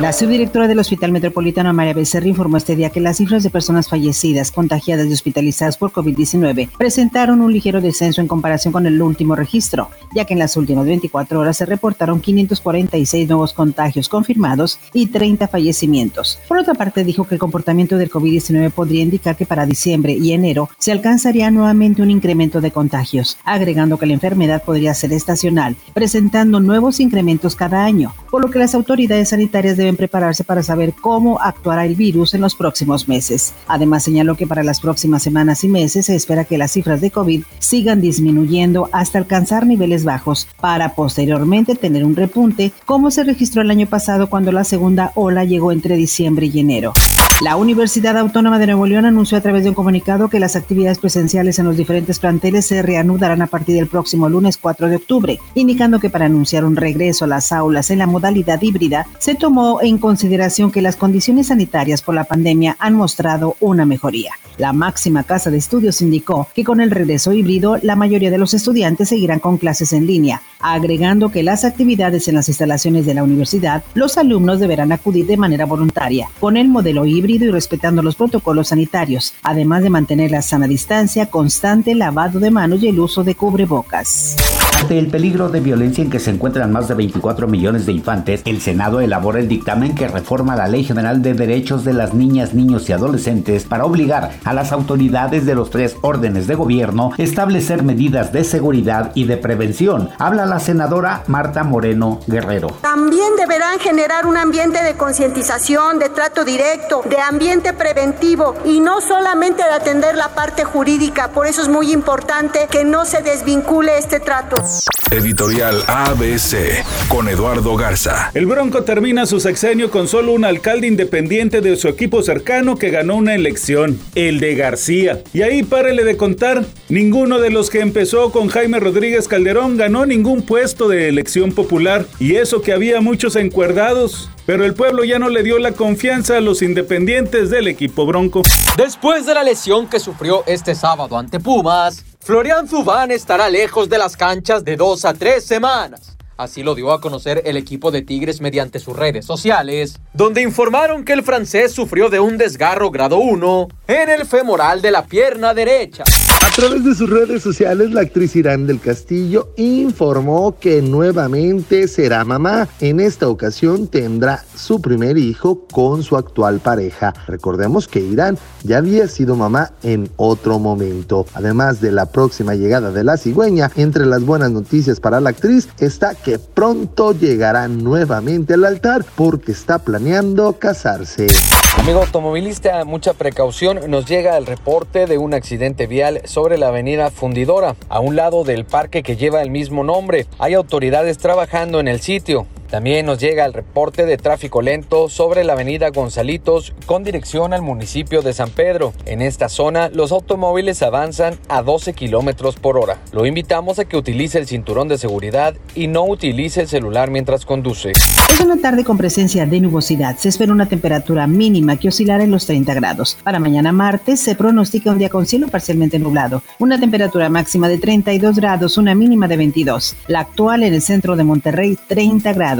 La subdirectora del Hospital Metropolitano María Becerra informó este día que las cifras de personas fallecidas, contagiadas y hospitalizadas por COVID-19 presentaron un ligero descenso en comparación con el último registro, ya que en las últimas 24 horas se reportaron 546 nuevos contagios confirmados y 30 fallecimientos. Por otra parte, dijo que el comportamiento del COVID-19 podría indicar que para diciembre y enero se alcanzaría nuevamente un incremento de contagios, agregando que la enfermedad podría ser estacional, presentando nuevos incrementos cada año, por lo que las autoridades sanitarias deben prepararse para saber cómo actuará el virus en los próximos meses. Además, señaló que para las próximas semanas y meses se espera que las cifras de COVID sigan disminuyendo hasta alcanzar niveles bajos para posteriormente tener un repunte como se registró el año pasado cuando la segunda ola llegó entre diciembre y enero. La Universidad Autónoma de Nuevo León anunció a través de un comunicado que las actividades presenciales en los diferentes planteles se reanudarán a partir del próximo lunes 4 de octubre, indicando que para anunciar un regreso a las aulas en la modalidad híbrida se tomó en consideración que las condiciones sanitarias por la pandemia han mostrado una mejoría. La máxima casa de estudios indicó que con el regreso híbrido la mayoría de los estudiantes seguirán con clases en línea, agregando que las actividades en las instalaciones de la universidad los alumnos deberán acudir de manera voluntaria, con el modelo híbrido y respetando los protocolos sanitarios, además de mantener la sana distancia, constante lavado de manos y el uso de cubrebocas. Ante el peligro de violencia en que se encuentran más de 24 millones de infantes, el Senado elabora el dictamen que reforma la Ley General de Derechos de las Niñas, Niños y Adolescentes para obligar a las autoridades de los tres órdenes de gobierno a establecer medidas de seguridad y de prevención. Habla la senadora Marta Moreno Guerrero. También deberán generar un ambiente de concientización, de trato directo, de ambiente preventivo y no solamente de atender la parte jurídica. Por eso es muy importante que no se desvincule este trato. Editorial ABC con Eduardo Garza. El Bronco termina su sexenio con solo un alcalde independiente de su equipo cercano que ganó una elección, el de García. Y ahí párele de contar, ninguno de los que empezó con Jaime Rodríguez Calderón ganó ningún puesto de elección popular. Y eso que había muchos encuerdados. Pero el pueblo ya no le dio la confianza a los independientes del equipo Bronco. Después de la lesión que sufrió este sábado ante Pumas, Florian Zubán estará lejos de las canchas de dos a tres semanas. Así lo dio a conocer el equipo de Tigres mediante sus redes sociales, donde informaron que el francés sufrió de un desgarro grado 1 en el femoral de la pierna derecha. A través de sus redes sociales, la actriz Irán del Castillo informó que nuevamente será mamá. En esta ocasión tendrá su primer hijo con su actual pareja. Recordemos que Irán ya había sido mamá en otro momento. Además de la próxima llegada de la cigüeña, entre las buenas noticias para la actriz está que pronto llegará nuevamente al altar porque está planeando casarse. Amigo automovilista, mucha precaución. Nos llega el reporte de un accidente vial sobre la avenida Fundidora, a un lado del parque que lleva el mismo nombre. Hay autoridades trabajando en el sitio. También nos llega el reporte de tráfico lento sobre la avenida Gonzalitos con dirección al municipio de San Pedro. En esta zona los automóviles avanzan a 12 kilómetros por hora. Lo invitamos a que utilice el cinturón de seguridad y no utilice el celular mientras conduce. Es una tarde con presencia de nubosidad. Se espera una temperatura mínima que oscilará en los 30 grados. Para mañana martes se pronostica un día con cielo parcialmente nublado. Una temperatura máxima de 32 grados, una mínima de 22. La actual en el centro de Monterrey, 30 grados.